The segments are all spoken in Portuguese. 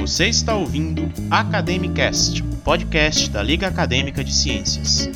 Você está ouvindo Academicast, podcast da Liga Acadêmica de Ciências.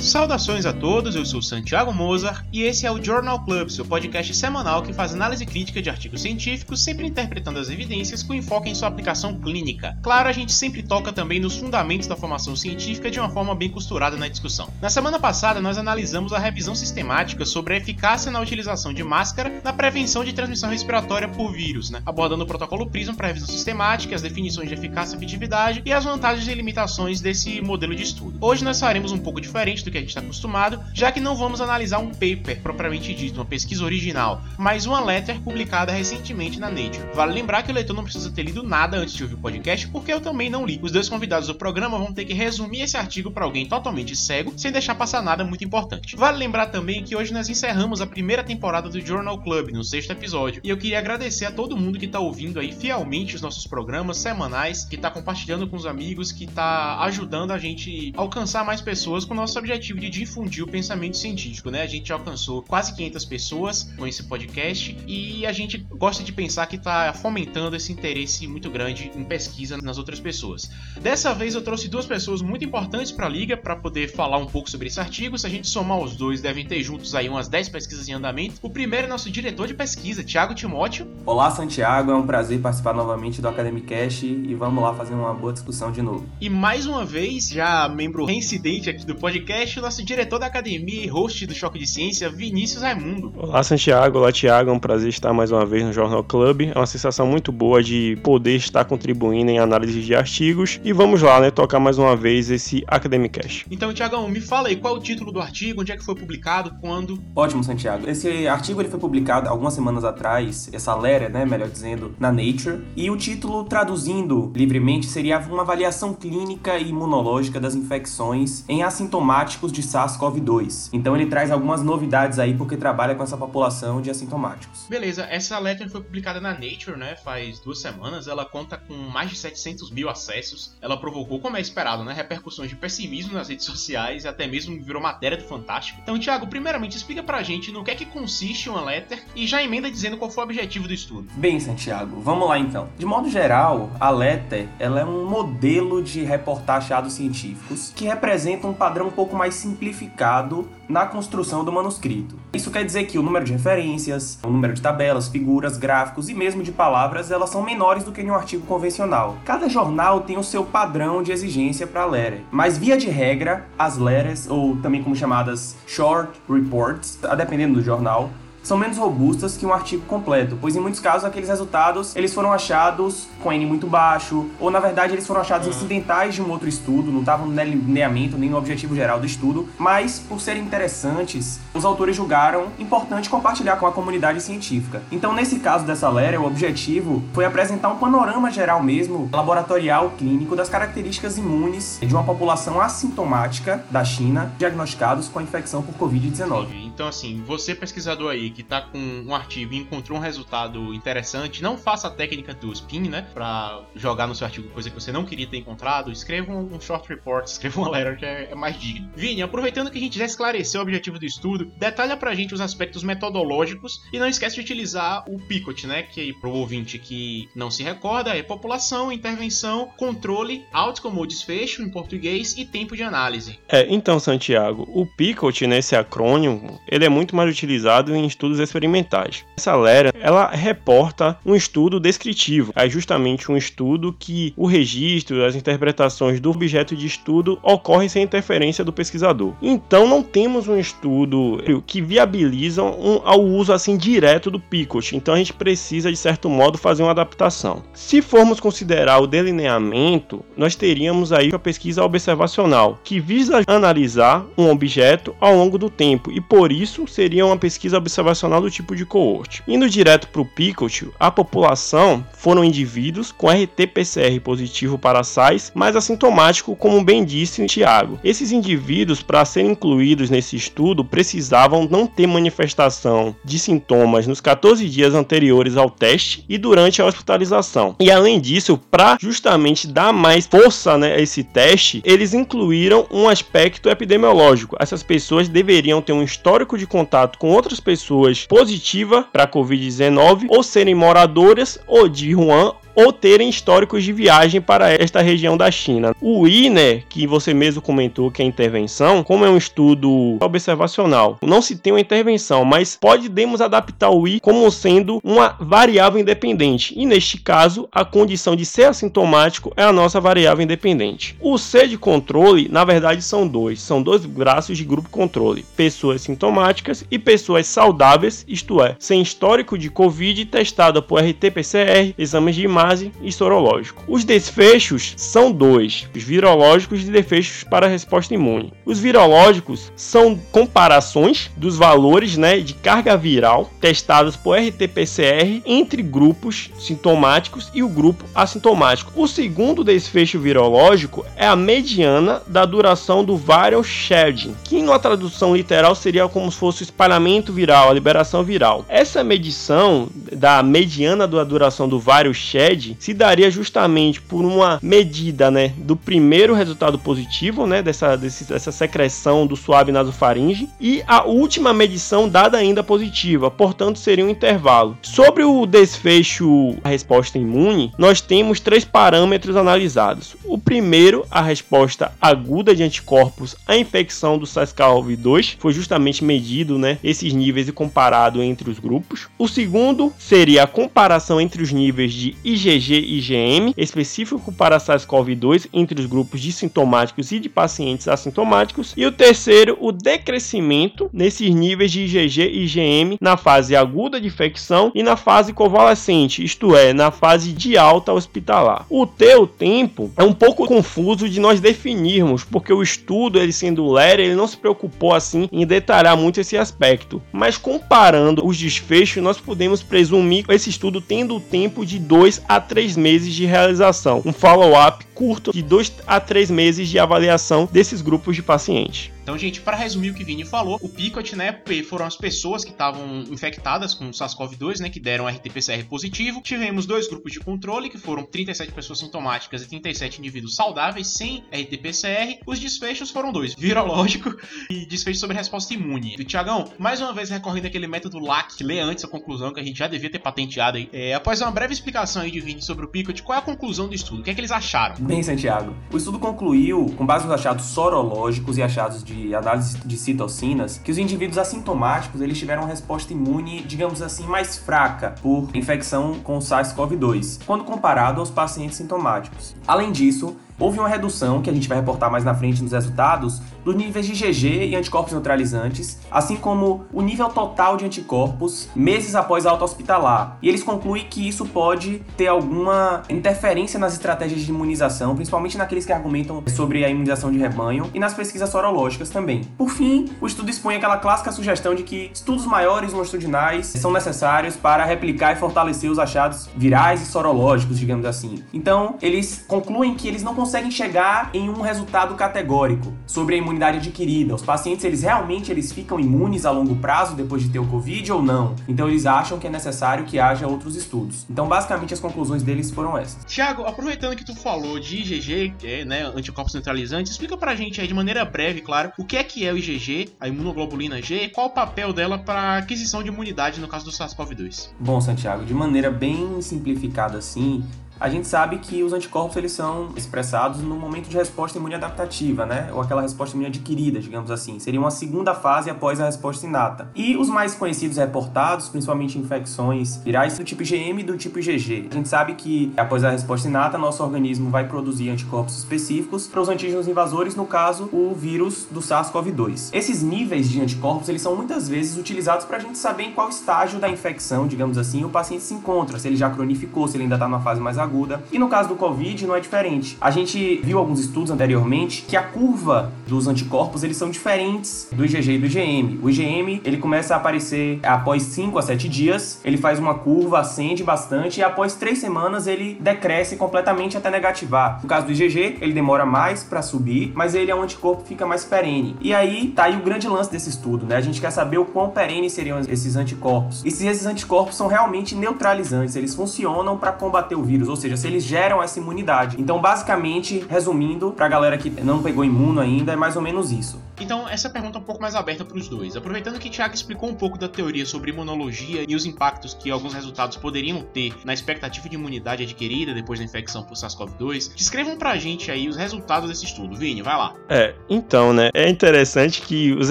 Saudações a todos, eu sou Santiago Mozart e esse é o Journal Club, seu podcast semanal que faz análise crítica de artigos científicos, sempre interpretando as evidências com enfoque em sua aplicação clínica. Claro, a gente sempre toca também nos fundamentos da formação científica de uma forma bem costurada na discussão. Na semana passada, nós analisamos a revisão sistemática sobre a eficácia na utilização de máscara na prevenção de transmissão respiratória por vírus, né? abordando o protocolo PRISM para revisão sistemática, as definições de eficácia e efetividade e as vantagens e limitações desse modelo de estudo. Hoje nós faremos um pouco diferente do que a gente está acostumado, já que não vamos analisar um paper propriamente dito, uma pesquisa original, mas uma letter publicada recentemente na Nature. Vale lembrar que o leitor não precisa ter lido nada antes de ouvir o podcast, porque eu também não li. Os dois convidados do programa vão ter que resumir esse artigo para alguém totalmente cego, sem deixar passar nada muito importante. Vale lembrar também que hoje nós encerramos a primeira temporada do Journal Club, no sexto episódio, e eu queria agradecer a todo mundo que está ouvindo aí fielmente os nossos programas semanais, que está compartilhando com os amigos, que está ajudando a gente a alcançar mais pessoas com o nosso objetivo objetivo de difundir o pensamento científico, né? A gente alcançou quase 500 pessoas com esse podcast e a gente gosta de pensar que está fomentando esse interesse muito grande em pesquisa nas outras pessoas. Dessa vez eu trouxe duas pessoas muito importantes para a liga para poder falar um pouco sobre esse artigo. Se a gente somar os dois, devem ter juntos aí umas 10 pesquisas em andamento. O primeiro é nosso diretor de pesquisa, Tiago Timóteo. Olá, Santiago, é um prazer participar novamente do Academicast e vamos lá fazer uma boa discussão de novo. E mais uma vez, já membro reincidente aqui do podcast, o nosso diretor da academia e host do Choque de Ciência, Vinícius Raimundo. Olá, Santiago. Olá, Tiago. É um prazer estar mais uma vez no Jornal Club. É uma sensação muito boa de poder estar contribuindo em análise de artigos. E vamos lá, né, tocar mais uma vez esse Academicast. Então, Tiagão, me fala aí qual é o título do artigo, onde é que foi publicado, quando? Ótimo, Santiago. Esse artigo ele foi publicado algumas semanas atrás, essa letter, né, melhor dizendo, na Nature. E o título, traduzindo livremente, seria uma avaliação clínica e imunológica das infecções em assintomáticos de SARS-CoV-2. Então ele traz algumas novidades aí porque trabalha com essa população de assintomáticos. Beleza, essa letra foi publicada na Nature, né, faz duas semanas. Ela conta com mais de 700 mil acessos. Ela provocou, como é esperado, né, repercussões de pessimismo nas redes sociais e até mesmo virou matéria do Fantástico. Então, Thiago, primeiramente explica pra gente no que é que consiste uma letter e já emenda dizendo qual foi o objetivo do estudo. Bem, Santiago, vamos lá então. De modo geral, a letter ela é um modelo de reportar achados científicos que representa um padrão um pouco mais simplificado na construção do manuscrito. Isso quer dizer que o número de referências, o número de tabelas, figuras, gráficos e mesmo de palavras, elas são menores do que em um artigo convencional. Cada jornal tem o seu padrão de exigência para letter, mas via de regra, as letters, ou também como chamadas short reports, a dependendo do jornal, são menos robustas que um artigo completo, pois em muitos casos aqueles resultados eles foram achados com N muito baixo, ou na verdade eles foram achados incidentais de um outro estudo, não estavam no lineamento nem no objetivo geral do estudo, mas por serem interessantes, os autores julgaram importante compartilhar com a comunidade científica. Então nesse caso dessa letra, o objetivo foi apresentar um panorama geral mesmo, laboratorial clínico das características imunes de uma população assintomática da China diagnosticados com a infecção por Covid-19. Então assim, você pesquisador aí que tá com um artigo e encontrou um resultado interessante, não faça a técnica do spin, né? Pra jogar no seu artigo coisa que você não queria ter encontrado. Escreva um, short report, escreva uma letter que é, é mais digno. Vini, aproveitando que a gente já esclareceu o objetivo do estudo, detalha pra gente os aspectos metodológicos e não esquece de utilizar o PICOT, né? Que pro ouvinte que não se recorda é população, intervenção, controle, out como desfecho em português e tempo de análise. É, então, Santiago, o PICOT, nesse né, acrônimo, ele é muito mais utilizado em estudos experimentais. Essa letra, ela reporta um estudo descritivo, é justamente um estudo que o registro, as interpretações do objeto de estudo ocorrem sem interferência do pesquisador. Então não temos um estudo que viabiliza um, ao uso assim direto do Picot. Então a gente precisa de certo modo fazer uma adaptação. Se formos considerar o delineamento, nós teríamos aí a pesquisa observacional, que visa analisar um objeto ao longo do tempo e por isso seria uma pesquisa observacional do tipo de coorte. Indo direto para o Picot, a população foram indivíduos com RT-PCR positivo para SARS, mas assintomático, como bem disse Tiago. Esses indivíduos, para serem incluídos nesse estudo, precisavam não ter manifestação de sintomas nos 14 dias anteriores ao teste e durante a hospitalização. E além disso, para justamente dar mais força né, a esse teste, eles incluíram um aspecto epidemiológico. Essas pessoas deveriam ter um histórico de contato com outras pessoas pessoas positivas para a Covid-19 ou serem moradoras ou de Wuhan ou terem históricos de viagem para esta região da China. O INER, que você mesmo comentou que é intervenção, como é um estudo observacional, não se tem uma intervenção, mas podemos adaptar o I como sendo uma variável independente. E neste caso, a condição de ser assintomático é a nossa variável independente. O C de controle, na verdade, são dois. São dois braços de grupo controle: pessoas sintomáticas e pessoas saudáveis, isto é, sem histórico de Covid testada por RT-PCR, exames de imagem e sorológico. Os desfechos são dois: os virológicos e desfechos para resposta imune. Os virológicos são comparações dos valores né, de carga viral testados por RT-PCR entre grupos sintomáticos e o grupo assintomático. O segundo desfecho virológico é a mediana da duração do viral shedding, que na tradução literal seria como se fosse o espalhamento viral, a liberação viral. Essa medição da mediana da duração do viral shedding se daria justamente por uma medida, né, do primeiro resultado positivo, né, dessa, desse, dessa secreção do suave nasofaringe e a última medição dada ainda positiva, portanto seria um intervalo. Sobre o desfecho a resposta imune, nós temos três parâmetros analisados. O primeiro, a resposta aguda de anticorpos à infecção do SARS-CoV-2, foi justamente medido, né, esses níveis e comparado entre os grupos. O segundo seria a comparação entre os níveis de IgG IgG e IgM específico para SARS-CoV-2 entre os grupos de sintomáticos e de pacientes assintomáticos. E o terceiro, o decrescimento nesses níveis de IgG e IgM na fase aguda de infecção e na fase convalescente, isto é, na fase de alta hospitalar. O T, o tempo, é um pouco confuso de nós definirmos, porque o estudo, ele sendo lero, ele não se preocupou assim em detalhar muito esse aspecto. Mas comparando os desfechos, nós podemos presumir esse estudo tendo o tempo de 2 a 3 meses de realização, um follow-up curto de 2 a 3 meses de avaliação desses grupos de pacientes. Então, gente, para resumir o que Vini falou, o Picot, né, foram as pessoas que estavam infectadas com o SARS-CoV-2, né, que deram RT-PCR positivo. Tivemos dois grupos de controle, que foram 37 pessoas sintomáticas e 37 indivíduos saudáveis sem RT-PCR. Os desfechos foram dois, virológico e desfecho sobre resposta imune. E, Tiagão, mais uma vez recorrendo aquele método LAC, que lê antes a conclusão, que a gente já devia ter patenteado aí. É, após uma breve explicação aí de Vini sobre o Picot, qual é a conclusão do estudo? O que é que eles acharam? Bem, Santiago, o estudo concluiu, com base nos achados sorológicos e achados de análise de citocinas que os indivíduos assintomáticos eles tiveram uma resposta imune, digamos assim, mais fraca por infecção com SARS-CoV-2, quando comparado aos pacientes sintomáticos. Além disso, houve uma redução, que a gente vai reportar mais na frente nos resultados, dos níveis de IgG e anticorpos neutralizantes, assim como o nível total de anticorpos meses após a alta hospitalar. E eles concluem que isso pode ter alguma interferência nas estratégias de imunização, principalmente naqueles que argumentam sobre a imunização de rebanho e nas pesquisas sorológicas também. Por fim, o estudo expõe aquela clássica sugestão de que estudos maiores longitudinais são necessários para replicar e fortalecer os achados virais e sorológicos, digamos assim. Então, eles concluem que eles não conseguem conseguem chegar em um resultado categórico sobre a imunidade adquirida. Os pacientes, eles realmente eles ficam imunes a longo prazo depois de ter o Covid ou não? Então eles acham que é necessário que haja outros estudos. Então, basicamente, as conclusões deles foram essas. Tiago, aproveitando que tu falou de IgG, que é, né, anticorpos neutralizantes, explica pra gente aí de maneira breve, claro, o que é que é o IgG, a imunoglobulina G, e qual o papel dela para aquisição de imunidade no caso do SARS-CoV-2. Bom, Santiago, de maneira bem simplificada assim, a gente sabe que os anticorpos eles são expressados no momento de resposta imune adaptativa, né? Ou aquela resposta imune adquirida, digamos assim. Seria uma segunda fase após a resposta inata. E os mais conhecidos reportados, principalmente infecções virais do tipo IgM e do tipo IgG. A gente sabe que após a resposta inata, nosso organismo vai produzir anticorpos específicos para os antígenos invasores, no caso, o vírus do SARS-CoV-2. Esses níveis de anticorpos, eles são muitas vezes utilizados para a gente saber em qual estágio da infecção, digamos assim, o paciente se encontra, se ele já cronificou, se ele ainda está numa fase mais aguda aguda. E no caso do Covid não é diferente. A gente viu alguns estudos anteriormente que a curva dos anticorpos eles são diferentes do IgG e do IgM. O IgM ele começa a aparecer após 5 a 7 dias, ele faz uma curva, acende bastante e após 3 semanas ele decresce completamente até negativar. No caso do IgG, ele demora mais para subir, mas ele é um anticorpo que fica mais perene. E aí tá aí o grande lance desse estudo, né? A gente quer saber o quão perene seriam esses anticorpos. E se esses anticorpos são realmente neutralizantes, eles funcionam para combater o vírus, ou seja, se eles geram essa imunidade. Então, basicamente, resumindo, pra galera que não pegou imuno ainda, é mais ou menos isso. Então, essa pergunta é um pouco mais aberta para os dois. Aproveitando que o Thiago explicou um pouco da teoria sobre imunologia e os impactos que alguns resultados poderiam ter na expectativa de imunidade adquirida depois da infecção por SARS-CoV-2, descrevam pra gente aí os resultados desse estudo. Vini, vai lá. É, então, né, é interessante que os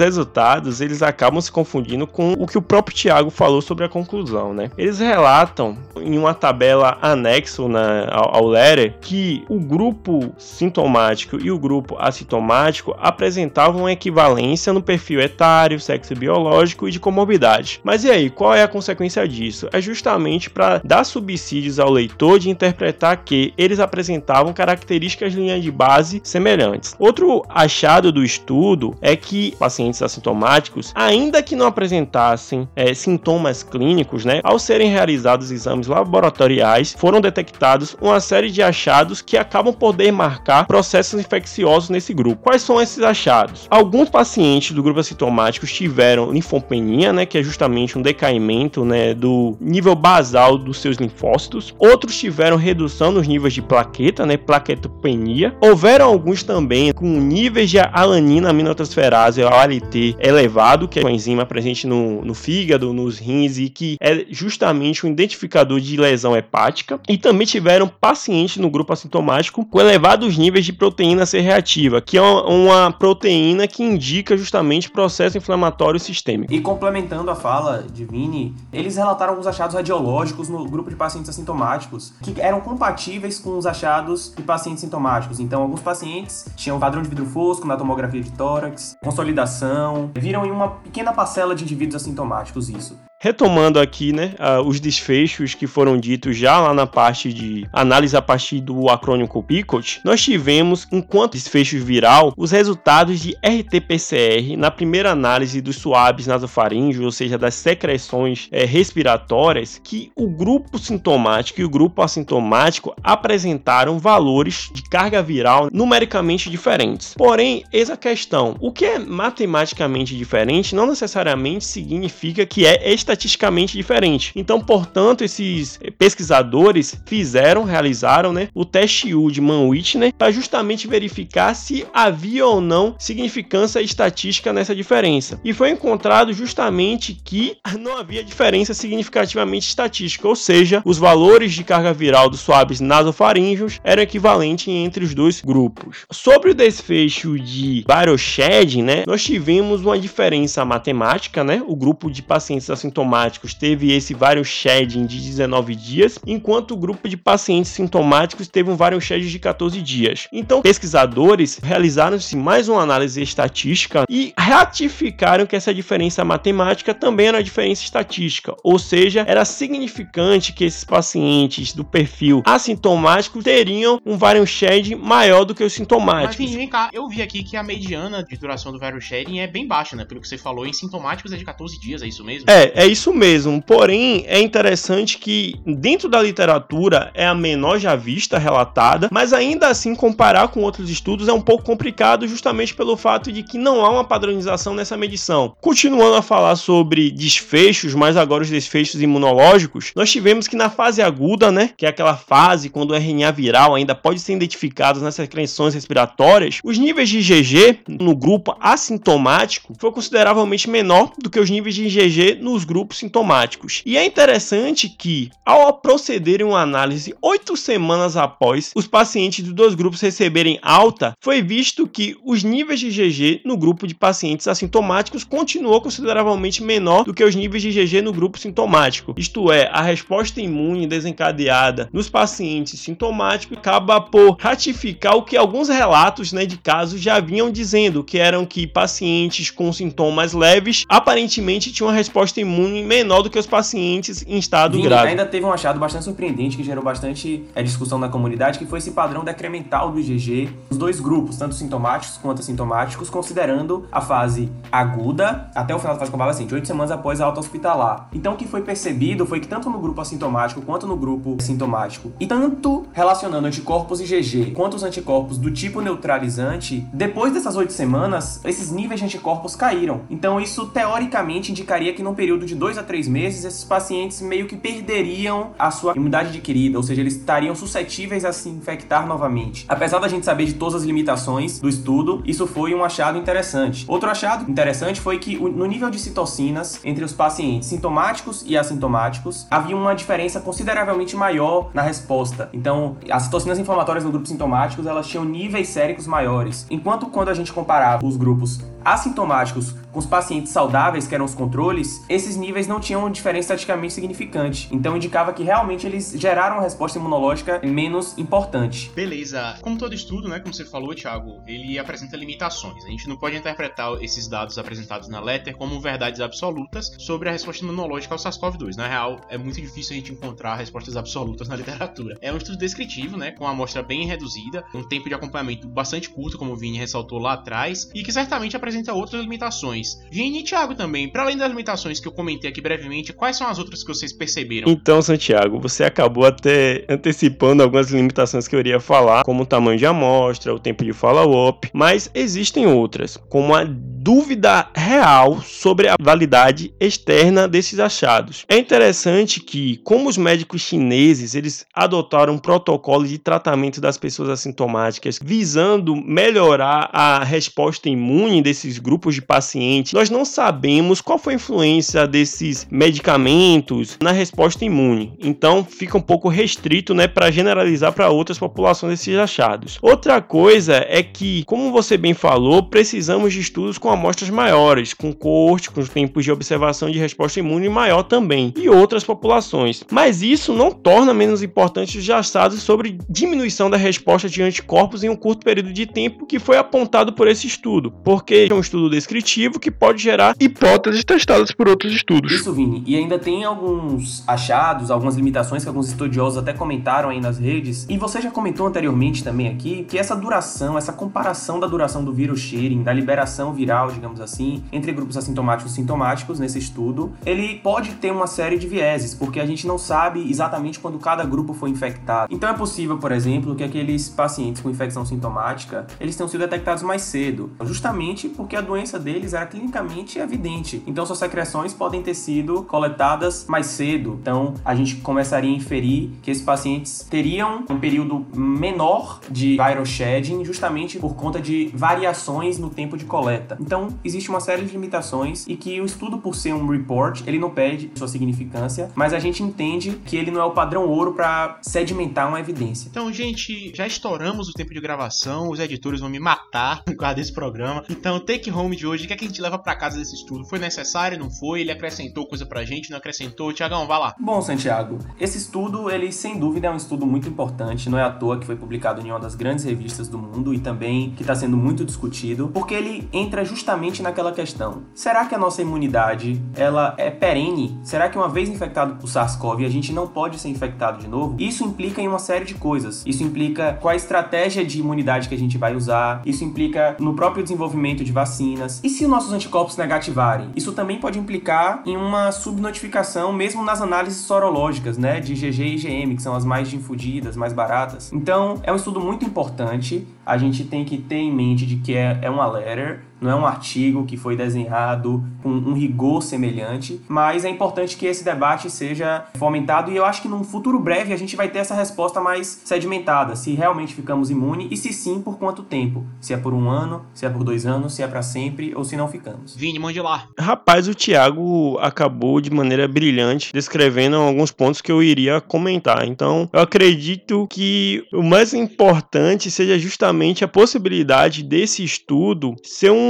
resultados, eles acabam se confundindo com o que o próprio Thiago falou sobre a conclusão, né? Eles relatam em uma tabela anexo na, ao, ao letter que o grupo sintomático e o grupo assintomático apresentavam uma equivalência no perfil etário, sexo biológico e de comorbidade. Mas e aí, qual é a consequência disso? É justamente para dar subsídios ao leitor de interpretar que eles apresentavam características de linha de base semelhantes. Outro achado do estudo é que pacientes assintomáticos, ainda que não apresentassem é, sintomas clínicos, né, ao serem realizados exames laboratoriais, foram detectados uma série de achados que acabam por demarcar processos infecciosos nesse grupo. Quais são esses achados? Pacientes do grupo assintomático tiveram linfopenia, né, que é justamente um decaimento né, do nível basal dos seus linfócitos. Outros tiveram redução nos níveis de plaqueta, né, plaquetopenia. Houveram alguns também com níveis de alanina aminotransferase, ALT, elevado, que é uma enzima presente no, no fígado, nos rins e que é justamente um identificador de lesão hepática. E também tiveram pacientes no grupo assintomático com elevados níveis de proteína C reativa, que é uma proteína que indica justamente processo inflamatório sistêmico. E complementando a fala de Vini, eles relataram alguns achados radiológicos no grupo de pacientes assintomáticos que eram compatíveis com os achados de pacientes sintomáticos. Então, alguns pacientes tinham padrão de vidro fosco na tomografia de tórax, consolidação, viram em uma pequena parcela de indivíduos assintomáticos isso. Retomando aqui, né, uh, os desfechos que foram ditos já lá na parte de análise a partir do acrônimo PICOT, nós tivemos, enquanto desfecho viral, os resultados de RT-PCR na primeira análise dos suaves nasofaríngeos, ou seja, das secreções é, respiratórias, que o grupo sintomático e o grupo assintomático apresentaram valores de carga viral numericamente diferentes. Porém, eis a questão: o que é matematicamente diferente não necessariamente significa que é estatisticamente diferente. Então, portanto, esses pesquisadores fizeram, realizaram, né, o teste U de Mann-Whitney para justamente verificar se havia ou não significância estatística nessa diferença. E foi encontrado justamente que não havia diferença significativamente estatística, ou seja, os valores de carga viral dos suaves nasofaríngeos eram equivalentes entre os dois grupos. Sobre o desfecho de Baroshed, né, nós tivemos uma diferença matemática, né? O grupo de pacientes assintomáticos sintomáticos teve esse vários shedding de 19 dias, enquanto o grupo de pacientes sintomáticos teve um vários shedding de 14 dias. Então, pesquisadores realizaram-se mais uma análise estatística e ratificaram que essa diferença matemática também era diferença estatística, ou seja, era significante que esses pacientes do perfil assintomático teriam um variance shedding maior do que os sintomáticos. Mas vem cá, eu vi aqui que a mediana de duração do variance shedding é bem baixa, né? Pelo que você falou, em sintomáticos é de 14 dias, é isso mesmo? É, é isso mesmo. Porém, é interessante que dentro da literatura é a menor já vista relatada, mas ainda assim comparar com outros estudos é um pouco complicado justamente pelo fato de que não há uma padronização nessa medição. Continuando a falar sobre desfechos, mas agora os desfechos imunológicos, nós tivemos que na fase aguda, né, que é aquela fase quando o RNA viral ainda pode ser identificado nas secreções respiratórias, os níveis de IgG no grupo assintomático foi consideravelmente menor do que os níveis de IgG nos grupos sintomáticos. E é interessante que, ao procederem uma análise oito semanas após os pacientes dos dois grupos receberem alta, foi visto que os níveis de IgG no grupo de pacientes assintomáticos continuou consideravelmente menor do que os níveis de IgG no grupo sintomático. Isto é, a resposta imune desencadeada nos pacientes sintomáticos acaba por ratificar o que alguns relatos né, de casos já vinham dizendo, que eram que pacientes com sintomas leves aparentemente tinham uma resposta imune imune menor do que os pacientes em estado Vini, grave. Ainda teve um achado bastante surpreendente que gerou bastante é, discussão na comunidade, que foi esse padrão decremental do IgG nos dois grupos, tanto sintomáticos quanto assintomáticos, considerando a fase aguda até o final da fase convalescente, oito semanas após a alta hospitalar. Então o que foi percebido foi que tanto no grupo assintomático quanto no grupo sintomático, e tanto relacionando anticorpos IgG quanto os anticorpos do tipo neutralizante, depois dessas oito semanas, esses níveis de anticorpos caíram. Então isso teoricamente indicaria que num período de dois a três meses, esses pacientes meio que perderiam a sua imunidade adquirida, ou seja, eles estariam suscetíveis a se infectar novamente. Apesar da gente saber de todas as limitações do estudo, isso foi um achado interessante. Outro achado interessante foi que no nível de citocinas entre os pacientes sintomáticos e assintomáticos havia uma diferença consideravelmente maior na resposta. Então, as citocinas inflamatórias no grupo sintomáticos, elas tinham níveis séricos maiores, enquanto quando a gente comparava os grupos assintomáticos com os pacientes saudáveis, que eram os controles, esses níveis não tinham diferença estatisticamente significante. Então indicava que realmente eles geraram uma resposta imunológica menos importante. Beleza. Como todo estudo, né, como você falou, Thiago, ele apresenta limitações. A gente não pode interpretar esses dados apresentados na Letter como verdades absolutas sobre a resposta imunológica ao SARS-CoV-2. Na real, é muito difícil a gente encontrar respostas absolutas na literatura. É um estudo descritivo, né, com uma amostra bem reduzida, um tempo de acompanhamento bastante curto, como o Vini ressaltou lá atrás, e que certamente apresenta outras limitações. Vini e Thiago também, para além das limitações que eu comentei aqui brevemente, quais são as outras que vocês perceberam? Então, Santiago, você acabou até antecipando algumas limitações que eu iria falar, como o tamanho de amostra, o tempo de follow-up, mas existem outras, como a dúvida real sobre a validade externa desses achados. É interessante que, como os médicos chineses, eles adotaram um protocolo de tratamento das pessoas assintomáticas visando melhorar a resposta imune desses grupos de pacientes, nós não sabemos qual foi a influência desses medicamentos na resposta imune. Então, fica um pouco restrito, né, para generalizar para outras populações esses achados. Outra coisa é que, como você bem falou, precisamos de estudos com amostras maiores, com corte, com tempos de observação de resposta imune maior também, e outras populações. Mas isso não torna menos importante os achados sobre diminuição da resposta de anticorpos em um curto período de tempo que foi apontado por esse estudo, porque é um estudo descritivo que pode gerar hipóteses testadas por outros estudos. Isso, Vini. E ainda tem alguns achados, algumas limitações que alguns estudiosos até comentaram aí nas redes. E você já comentou anteriormente também aqui que essa duração, essa comparação da duração do vírus sharing, da liberação viral digamos assim, entre grupos assintomáticos e sintomáticos nesse estudo, ele pode ter uma série de vieses, porque a gente não sabe exatamente quando cada grupo foi infectado. Então é possível, por exemplo, que aqueles pacientes com infecção sintomática, eles tenham sido detectados mais cedo, justamente porque a doença deles era clinicamente evidente. Então suas secreções podem ter sido coletadas mais cedo. Então a gente começaria a inferir que esses pacientes teriam um período menor de viral shedding justamente por conta de variações no tempo de coleta. Então, existe uma série de limitações e que o estudo, por ser um report, ele não perde sua significância, mas a gente entende que ele não é o padrão ouro para sedimentar uma evidência. Então, gente, já estouramos o tempo de gravação, os editores vão me matar por causa desse programa. Então, o take home de hoje, o que, é que a gente leva para casa desse estudo? Foi necessário, não foi? Ele acrescentou coisa pra gente, não acrescentou? Tiagão, vai lá. Bom, Santiago, esse estudo, ele sem dúvida é um estudo muito importante, não é à toa que foi publicado em uma das grandes revistas do mundo e também que está sendo muito discutido, porque ele entra justamente justamente naquela questão. Será que a nossa imunidade ela é perene? Será que uma vez infectado por SARS-CoV a gente não pode ser infectado de novo? Isso implica em uma série de coisas. Isso implica qual a estratégia de imunidade que a gente vai usar. Isso implica no próprio desenvolvimento de vacinas. E se os nossos anticorpos negativarem? Isso também pode implicar em uma subnotificação mesmo nas análises sorológicas, né, de IgG e IgM, que são as mais difundidas, mais baratas. Então, é um estudo muito importante. A gente tem que ter em mente de que é, é uma letter, não é um artigo que foi desenhado com um rigor semelhante, mas é importante que esse debate seja fomentado e eu acho que num futuro breve a gente vai ter essa resposta mais sedimentada, se realmente ficamos imunes e se sim, por quanto tempo. Se é por um ano, se é por dois anos, se é para sempre ou se não ficamos. Vini, mande lá. Rapaz, o Thiago acabou de maneira brilhante descrevendo alguns pontos que eu iria comentar. Então, eu acredito que o mais importante seja justamente a possibilidade desse estudo ser um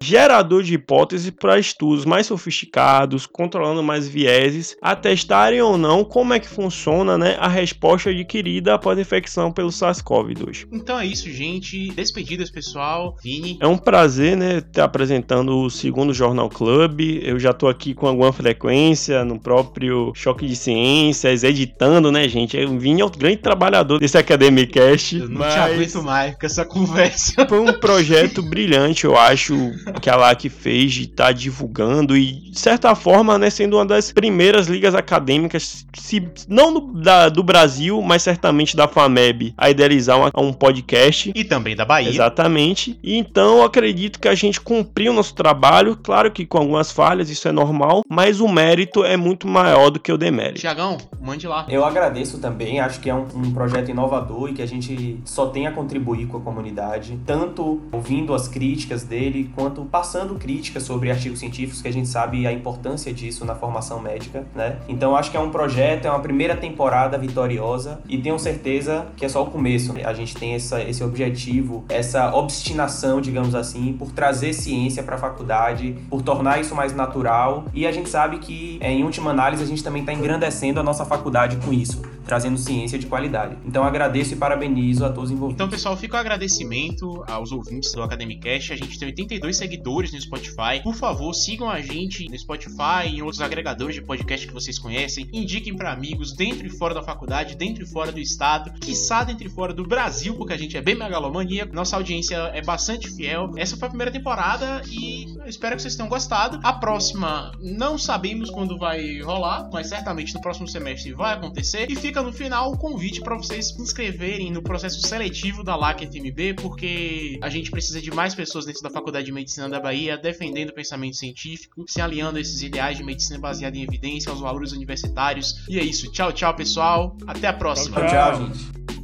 gerador de hipóteses para estudos mais sofisticados, controlando mais vieses, atestarem ou não como é que funciona né, a resposta adquirida após a infecção pelo SARS-CoV-2. Então é isso, gente. Despedidas, pessoal. Vini. É um prazer, né, estar apresentando o segundo Jornal Club. Eu já estou aqui com alguma frequência no próprio Choque de Ciências, editando, né, gente? O Vini é o grande trabalhador desse Academicast. Eu não mas... te aguento mais com essa conversa. Foi um projeto brilhante, eu acho que a LAC fez de estar tá divulgando e, de certa forma, né, sendo uma das primeiras ligas acadêmicas, se não do, da, do Brasil, mas certamente da FAMEB, a idealizar uma, um podcast. E também da Bahia. Exatamente. E então, acredito que a gente cumpriu nosso trabalho, claro que com algumas falhas, isso é normal, mas o mérito é muito maior do que o demérito. Tiagão, mande lá. Eu agradeço também, acho que é um, um projeto inovador e que a gente só tem a contribuir com a comunidade, tanto ouvindo as críticas dele, quanto passando críticas sobre artigos científicos, que a gente sabe a importância disso na formação médica, né? Então acho que é um projeto, é uma primeira temporada vitoriosa e tenho certeza que é só o começo. A gente tem essa, esse objetivo, essa obstinação, digamos assim, por trazer ciência para a faculdade, por tornar isso mais natural e a gente sabe que, em última análise, a gente também está engrandecendo a nossa faculdade com isso, trazendo ciência de qualidade. Então agradeço e parabenizo a todos envolvidos. Então, pessoal, fica o agradecimento aos ouvintes do Academicast. A gente tem 82 seguidores no Spotify. Por favor, sigam a gente no Spotify e em outros agregadores de podcast que vocês conhecem. Indiquem para amigos dentro e fora da faculdade, dentro e fora do estado, quiçá dentro e fora do Brasil, porque a gente é bem megalomaníaco. Nossa audiência é bastante fiel. Essa foi a primeira temporada e espero que vocês tenham gostado. A próxima, não sabemos quando vai rolar, mas certamente no próximo semestre vai acontecer. E fica no final o convite para vocês se inscreverem no processo seletivo da LAC FMB, porque a gente precisa de mais pessoas dentro da Faculdade de Medicina da Bahia defendendo o pensamento científico, se alinhando a esses ideais de medicina baseada em evidência, aos valores universitários. E é isso. Tchau, tchau, pessoal. Até a próxima. tchau, tchau gente.